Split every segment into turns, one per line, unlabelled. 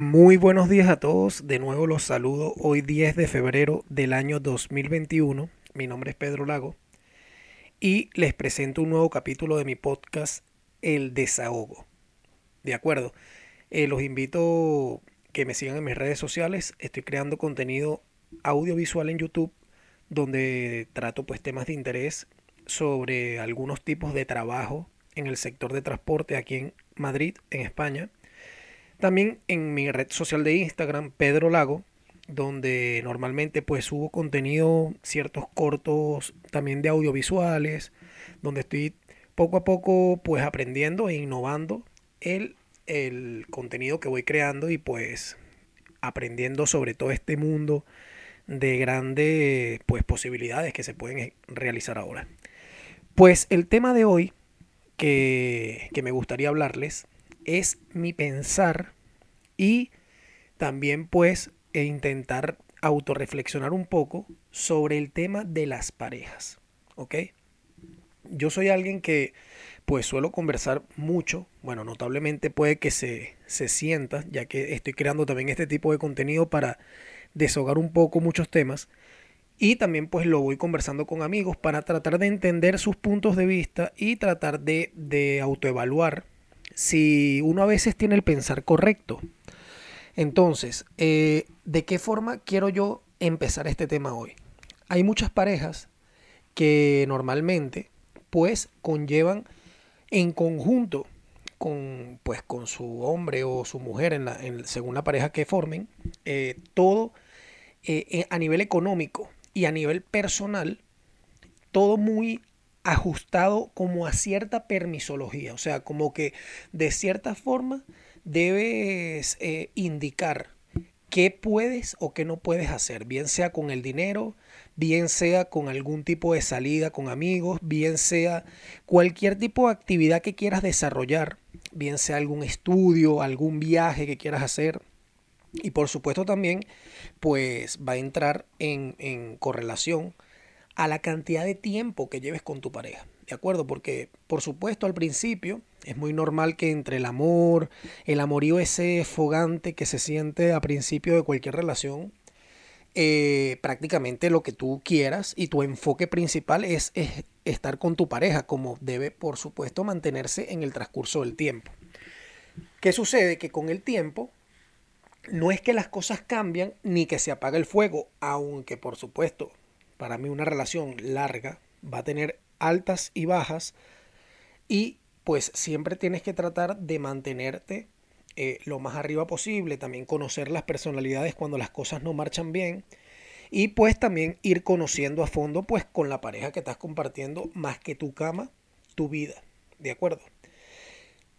Muy buenos días a todos, de nuevo los saludo hoy 10 de febrero del año 2021. Mi nombre es Pedro Lago y les presento un nuevo capítulo de mi podcast El Desahogo. De acuerdo, eh, los invito que me sigan en mis redes sociales. Estoy creando contenido audiovisual en YouTube donde trato pues temas de interés sobre algunos tipos de trabajo en el sector de transporte aquí en Madrid, en España también en mi red social de Instagram, Pedro Lago, donde normalmente pues subo contenido, ciertos cortos también de audiovisuales, donde estoy poco a poco pues aprendiendo e innovando el, el contenido que voy creando y pues aprendiendo sobre todo este mundo de grandes pues posibilidades que se pueden realizar ahora. Pues el tema de hoy que, que me gustaría hablarles es mi pensar y también pues e intentar autorreflexionar un poco sobre el tema de las parejas, ¿ok? Yo soy alguien que pues suelo conversar mucho, bueno, notablemente puede que se, se sienta, ya que estoy creando también este tipo de contenido para deshogar un poco muchos temas, y también pues lo voy conversando con amigos para tratar de entender sus puntos de vista y tratar de, de autoevaluar si uno a veces tiene el pensar correcto. Entonces, eh, ¿de qué forma quiero yo empezar este tema hoy? Hay muchas parejas que normalmente pues conllevan en conjunto con pues con su hombre o su mujer en la, según la pareja que formen eh, todo eh, a nivel económico y a nivel personal todo muy ajustado como a cierta permisología, o sea, como que de cierta forma debes eh, indicar qué puedes o qué no puedes hacer, bien sea con el dinero, bien sea con algún tipo de salida con amigos, bien sea cualquier tipo de actividad que quieras desarrollar, bien sea algún estudio, algún viaje que quieras hacer. Y por supuesto también, pues va a entrar en, en correlación a la cantidad de tiempo que lleves con tu pareja. ¿De acuerdo? Porque, por supuesto, al principio es muy normal que entre el amor, el amorío ese fogante que se siente a principio de cualquier relación, eh, prácticamente lo que tú quieras y tu enfoque principal es, es estar con tu pareja, como debe, por supuesto, mantenerse en el transcurso del tiempo. ¿Qué sucede? Que con el tiempo no es que las cosas cambian ni que se apaga el fuego, aunque por supuesto para mí una relación larga va a tener altas y bajas y pues siempre tienes que tratar de mantenerte eh, lo más arriba posible, también conocer las personalidades cuando las cosas no marchan bien y pues también ir conociendo a fondo pues con la pareja que estás compartiendo más que tu cama, tu vida, ¿de acuerdo?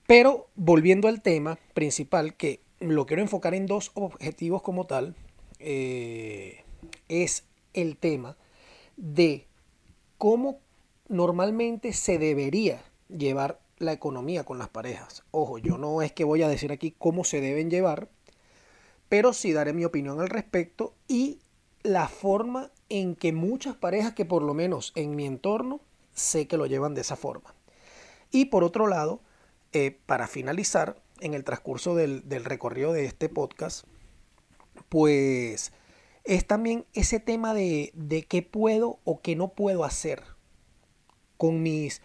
Pero volviendo al tema principal que lo quiero enfocar en dos objetivos como tal, eh, es el tema de cómo normalmente se debería llevar la economía con las parejas. Ojo, yo no es que voy a decir aquí cómo se deben llevar, pero sí daré mi opinión al respecto y la forma en que muchas parejas que por lo menos en mi entorno sé que lo llevan de esa forma. Y por otro lado, eh, para finalizar, en el transcurso del, del recorrido de este podcast, pues es también ese tema de, de qué puedo o qué no puedo hacer con mis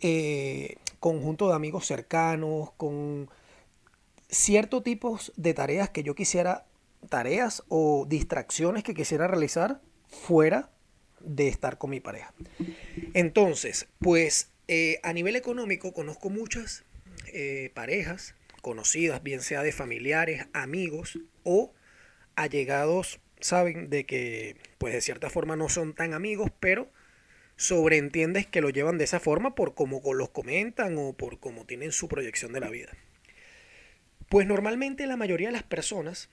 eh, conjuntos de amigos cercanos, con ciertos tipos de tareas que yo quisiera, tareas o distracciones que quisiera realizar fuera de estar con mi pareja. Entonces, pues eh, a nivel económico conozco muchas eh, parejas conocidas, bien sea de familiares, amigos o allegados saben de que, pues de cierta forma no son tan amigos, pero sobreentiendes que lo llevan de esa forma por cómo los comentan o por cómo tienen su proyección de la vida. Pues normalmente la mayoría de las personas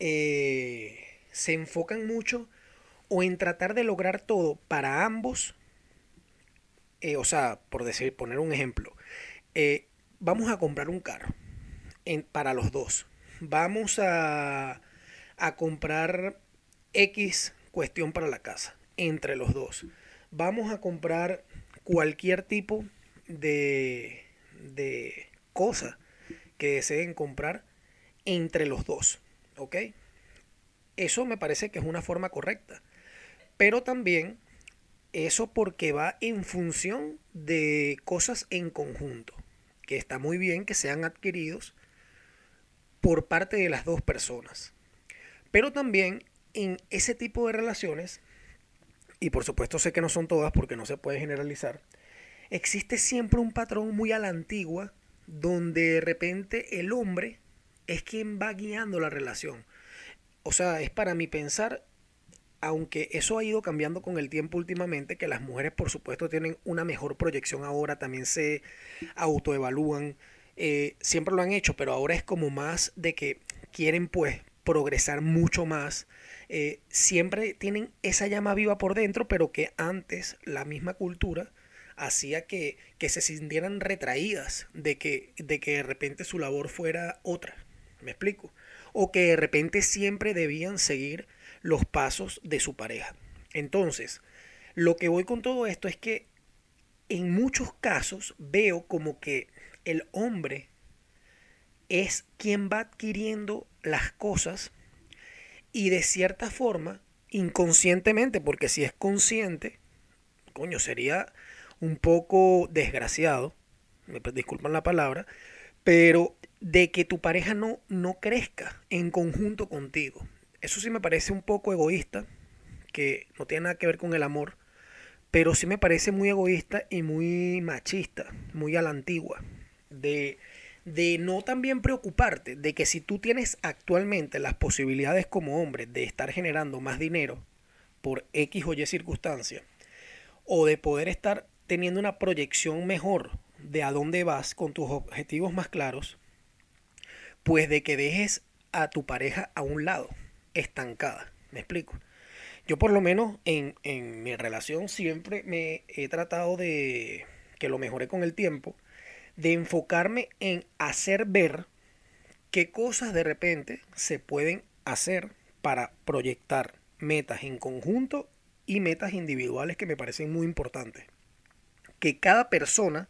eh, se enfocan mucho o en tratar de lograr todo para ambos. Eh, o sea, por decir, poner un ejemplo. Eh, vamos a comprar un carro para los dos. Vamos a a comprar X cuestión para la casa entre los dos. Vamos a comprar cualquier tipo de, de cosa que deseen comprar entre los dos. ¿Ok? Eso me parece que es una forma correcta. Pero también eso porque va en función de cosas en conjunto, que está muy bien que sean adquiridos por parte de las dos personas. Pero también en ese tipo de relaciones, y por supuesto sé que no son todas porque no se puede generalizar, existe siempre un patrón muy a la antigua donde de repente el hombre es quien va guiando la relación. O sea, es para mi pensar, aunque eso ha ido cambiando con el tiempo últimamente, que las mujeres por supuesto tienen una mejor proyección ahora, también se autoevalúan, eh, siempre lo han hecho, pero ahora es como más de que quieren pues progresar mucho más. Eh, siempre tienen esa llama viva por dentro, pero que antes la misma cultura hacía que, que se sintieran retraídas de que, de que de repente su labor fuera otra. ¿Me explico? O que de repente siempre debían seguir los pasos de su pareja. Entonces, lo que voy con todo esto es que en muchos casos veo como que el hombre es quien va adquiriendo las cosas y de cierta forma, inconscientemente, porque si es consciente, coño, sería un poco desgraciado, me disculpan la palabra, pero de que tu pareja no, no crezca en conjunto contigo. Eso sí me parece un poco egoísta, que no tiene nada que ver con el amor, pero sí me parece muy egoísta y muy machista, muy a la antigua, de, de no también preocuparte de que si tú tienes actualmente las posibilidades como hombre de estar generando más dinero por X o Y circunstancia, o de poder estar teniendo una proyección mejor de a dónde vas con tus objetivos más claros, pues de que dejes a tu pareja a un lado, estancada. ¿Me explico? Yo por lo menos en, en mi relación siempre me he tratado de, que lo mejoré con el tiempo, de enfocarme en hacer ver qué cosas de repente se pueden hacer para proyectar metas en conjunto y metas individuales que me parecen muy importantes. Que cada persona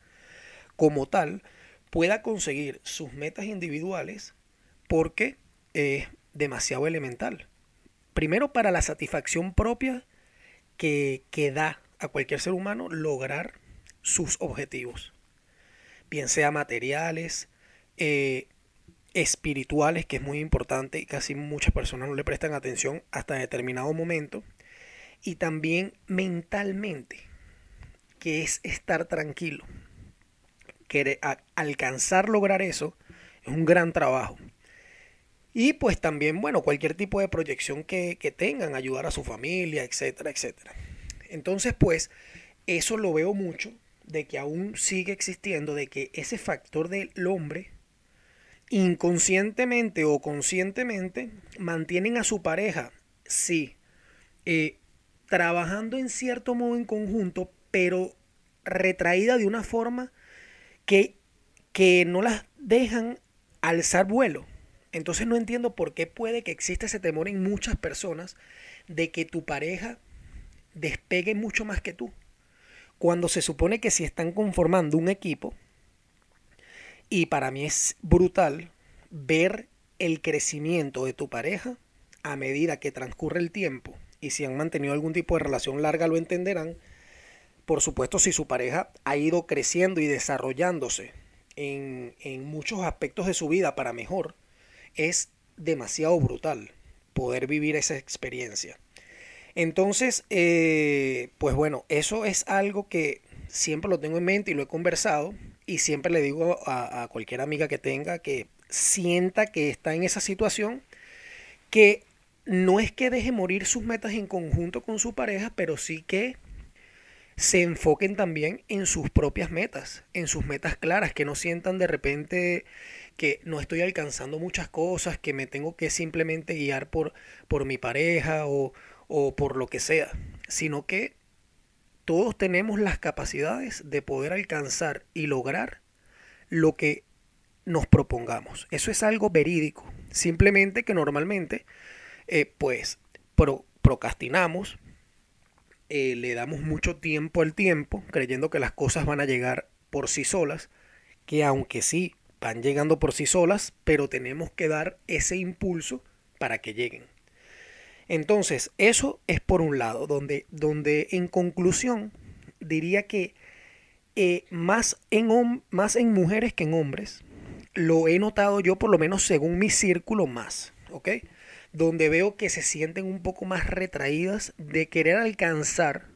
como tal pueda conseguir sus metas individuales porque es demasiado elemental. Primero para la satisfacción propia que, que da a cualquier ser humano lograr sus objetivos bien sea materiales, eh, espirituales, que es muy importante y casi muchas personas no le prestan atención hasta determinado momento, y también mentalmente, que es estar tranquilo. Que alcanzar lograr eso es un gran trabajo. Y pues también, bueno, cualquier tipo de proyección que, que tengan, ayudar a su familia, etcétera, etcétera. Entonces, pues, eso lo veo mucho de que aún sigue existiendo, de que ese factor del hombre, inconscientemente o conscientemente, mantienen a su pareja, sí, eh, trabajando en cierto modo en conjunto, pero retraída de una forma que, que no las dejan alzar vuelo. Entonces no entiendo por qué puede que exista ese temor en muchas personas de que tu pareja despegue mucho más que tú cuando se supone que si están conformando un equipo, y para mí es brutal ver el crecimiento de tu pareja a medida que transcurre el tiempo, y si han mantenido algún tipo de relación larga lo entenderán, por supuesto si su pareja ha ido creciendo y desarrollándose en, en muchos aspectos de su vida para mejor, es demasiado brutal poder vivir esa experiencia. Entonces, eh, pues bueno, eso es algo que siempre lo tengo en mente y lo he conversado y siempre le digo a, cualquier amiga que tenga que sienta que está en esa situación, que no es que deje morir sus metas en conjunto con su pareja, pero sí que se enfoquen también en sus propias metas, en sus metas claras, que no sientan de repente que no estoy alcanzando muchas cosas, que me tengo que simplemente guiar por, por mi pareja o, o por lo que sea, sino que todos tenemos las capacidades de poder alcanzar y lograr lo que nos propongamos. Eso es algo verídico. Simplemente que normalmente, eh, pues, procrastinamos, eh, le damos mucho tiempo al tiempo, creyendo que las cosas van a llegar por sí solas, que aunque sí van llegando por sí solas, pero tenemos que dar ese impulso para que lleguen. Entonces, eso es por un lado, donde, donde en conclusión diría que eh, más, en, más en mujeres que en hombres, lo he notado yo por lo menos según mi círculo más, ¿ok? Donde veo que se sienten un poco más retraídas de querer alcanzar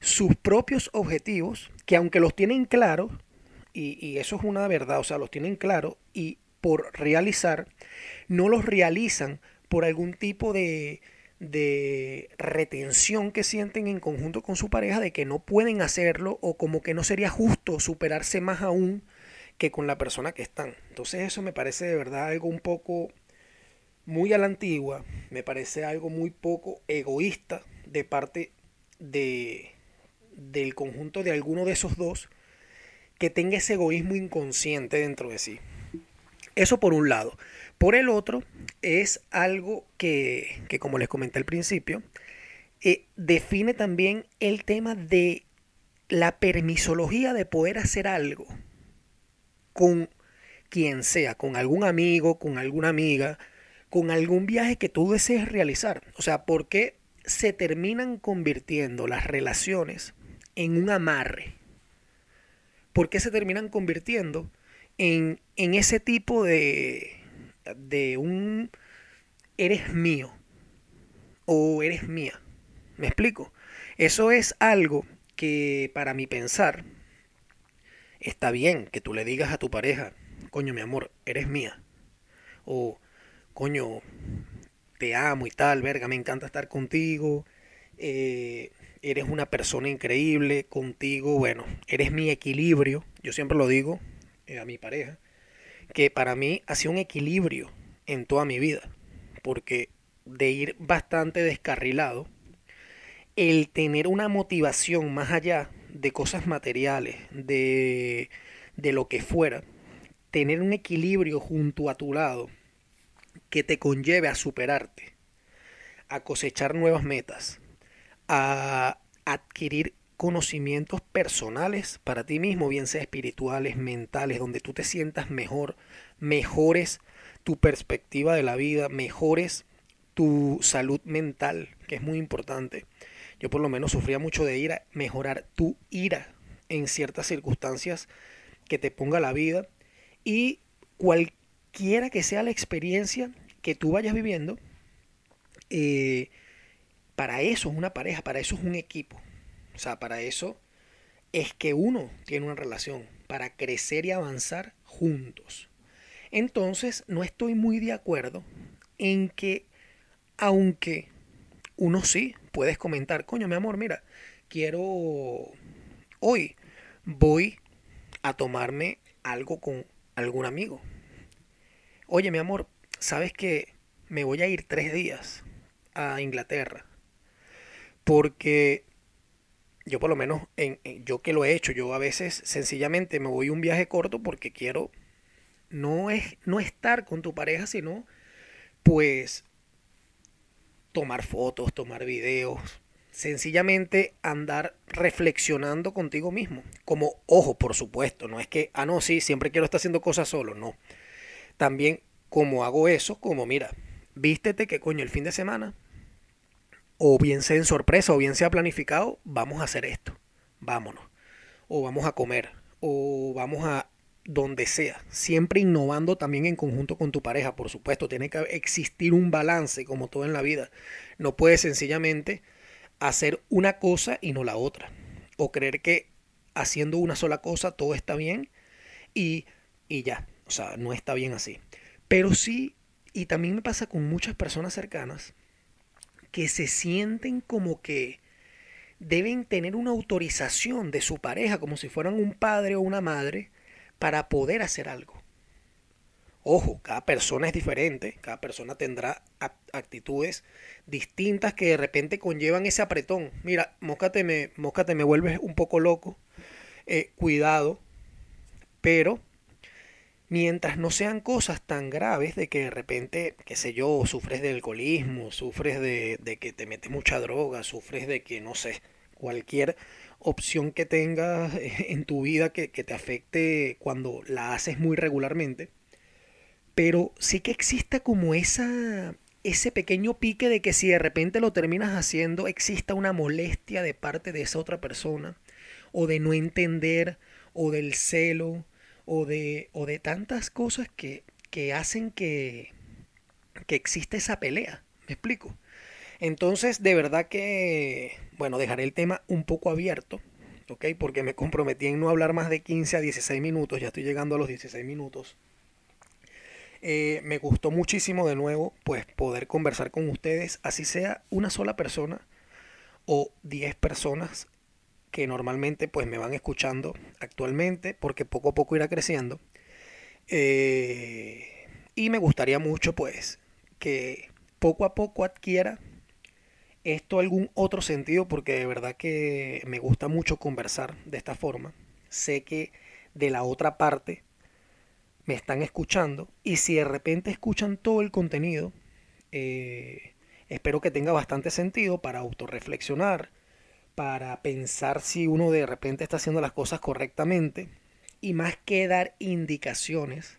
sus propios objetivos, que aunque los tienen claros, y, y eso es una verdad, o sea, los tienen claros, y por realizar, no los realizan por algún tipo de, de retención que sienten en conjunto con su pareja de que no pueden hacerlo o como que no sería justo superarse más aún que con la persona que están. Entonces eso me parece de verdad algo un poco muy a la antigua, me parece algo muy poco egoísta de parte de, del conjunto de alguno de esos dos que tenga ese egoísmo inconsciente dentro de sí. Eso por un lado. Por el otro, es algo que, como les comenté al principio, eh, define también el tema de la permisología de poder hacer algo con quien sea, con algún amigo, con alguna amiga, con algún viaje que tú desees realizar. O sea, ¿por qué se terminan convirtiendo las relaciones en un amarre? ¿Por qué se terminan convirtiendo en, en ese tipo de, de un eres mío o eres mía. ¿Me explico? Eso es algo que para mi pensar está bien que tú le digas a tu pareja, coño mi amor, eres mía. O coño, te amo y tal, verga, me encanta estar contigo. Eh, eres una persona increíble, contigo, bueno, eres mi equilibrio. Yo siempre lo digo eh, a mi pareja que para mí ha sido un equilibrio en toda mi vida, porque de ir bastante descarrilado, el tener una motivación más allá de cosas materiales, de, de lo que fuera, tener un equilibrio junto a tu lado que te conlleve a superarte, a cosechar nuevas metas, a adquirir conocimientos personales para ti mismo, bien sea espirituales, mentales, donde tú te sientas mejor, mejores tu perspectiva de la vida, mejores tu salud mental, que es muy importante. Yo por lo menos sufría mucho de ira, mejorar tu ira en ciertas circunstancias que te ponga la vida y cualquiera que sea la experiencia que tú vayas viviendo, eh, para eso es una pareja, para eso es un equipo. O sea, para eso es que uno tiene una relación, para crecer y avanzar juntos. Entonces, no estoy muy de acuerdo en que, aunque uno sí puedes comentar, coño, mi amor, mira, quiero hoy voy a tomarme algo con algún amigo. Oye, mi amor, ¿sabes que me voy a ir tres días a Inglaterra? Porque yo por lo menos, en, yo que lo he hecho, yo a veces sencillamente me voy un viaje corto porque quiero no es no estar con tu pareja, sino pues tomar fotos, tomar videos, sencillamente andar reflexionando contigo mismo. Como, ojo, por supuesto, no es que, ah, no, sí, siempre quiero estar haciendo cosas solo, no. También, como hago eso, como, mira, vístete que coño, el fin de semana o bien sea en sorpresa o bien sea planificado, vamos a hacer esto, vámonos, o vamos a comer, o vamos a donde sea, siempre innovando también en conjunto con tu pareja, por supuesto, tiene que existir un balance como todo en la vida, no puedes sencillamente hacer una cosa y no la otra, o creer que haciendo una sola cosa todo está bien y, y ya, o sea, no está bien así, pero sí, y también me pasa con muchas personas cercanas, que se sienten como que deben tener una autorización de su pareja, como si fueran un padre o una madre, para poder hacer algo. Ojo, cada persona es diferente, cada persona tendrá actitudes distintas que de repente conllevan ese apretón. Mira, moscate me, me vuelves un poco loco. Eh, cuidado, pero mientras no sean cosas tan graves de que de repente, qué sé yo, sufres de alcoholismo, sufres de, que te metes mucha droga, sufres de que, no sé, cualquier opción que tengas en tu vida que, que te afecte cuando la haces muy regularmente. Pero sí que exista como esa, ese pequeño pique de que si de repente lo terminas haciendo, exista una molestia de parte de esa otra persona, o de no entender, o del celo, o de, o de tantas cosas que, que hacen que, que exista esa pelea. ¿Me explico? Entonces, de verdad que, bueno, dejaré el tema un poco abierto, ¿ok? Porque me comprometí en no hablar más de 15 a 16 minutos, ya estoy llegando a los 16 minutos. Eh, me gustó muchísimo de nuevo, pues, poder conversar con ustedes, así sea una sola persona o 10 personas que normalmente, pues, me van escuchando actualmente, porque poco a poco irá creciendo. Eh, y me gustaría mucho, pues, que poco a poco adquiera esto algún otro sentido porque de verdad que me gusta mucho conversar de esta forma. Sé que de la otra parte me están escuchando y si de repente escuchan todo el contenido, eh, espero que tenga bastante sentido para autorreflexionar, para pensar si uno de repente está haciendo las cosas correctamente y más que dar indicaciones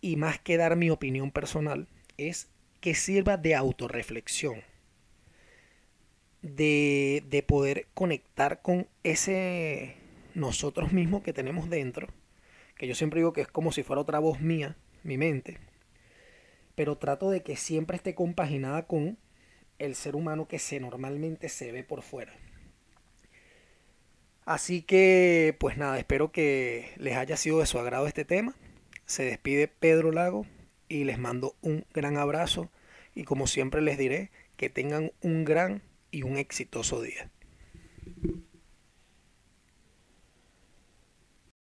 y más que dar mi opinión personal, es que sirva de autorreflexión de, de poder conectar con ese nosotros mismos que tenemos dentro, que yo siempre digo que es como si fuera otra voz mía, mi mente, pero trato de que siempre esté compaginada con el ser humano que se normalmente se ve por fuera. Así que, pues nada, espero que les haya sido de su agrado este tema. Se despide Pedro Lago y les mando un gran abrazo y como siempre les diré, que tengan un gran y un exitoso día.